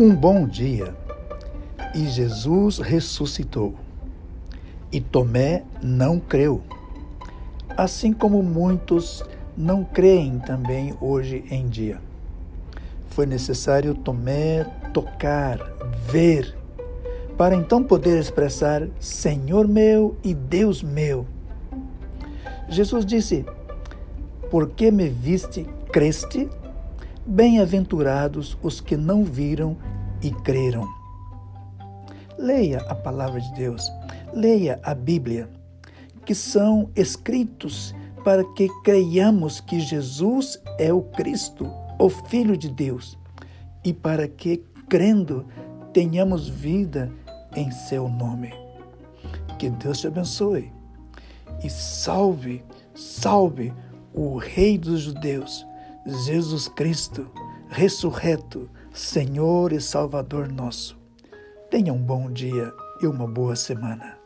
Um bom dia e Jesus ressuscitou. E Tomé não creu, assim como muitos não creem também hoje em dia. Foi necessário Tomé tocar, ver, para então poder expressar Senhor meu e Deus meu. Jesus disse: Porque me viste, creste? Bem-aventurados os que não viram e creram. Leia a palavra de Deus, leia a Bíblia, que são escritos para que creiamos que Jesus é o Cristo, o Filho de Deus, e para que, crendo, tenhamos vida em seu nome. Que Deus te abençoe e salve, salve o Rei dos Judeus, Jesus Cristo, ressurreto, Senhor e Salvador nosso. Tenha um bom dia e uma boa semana.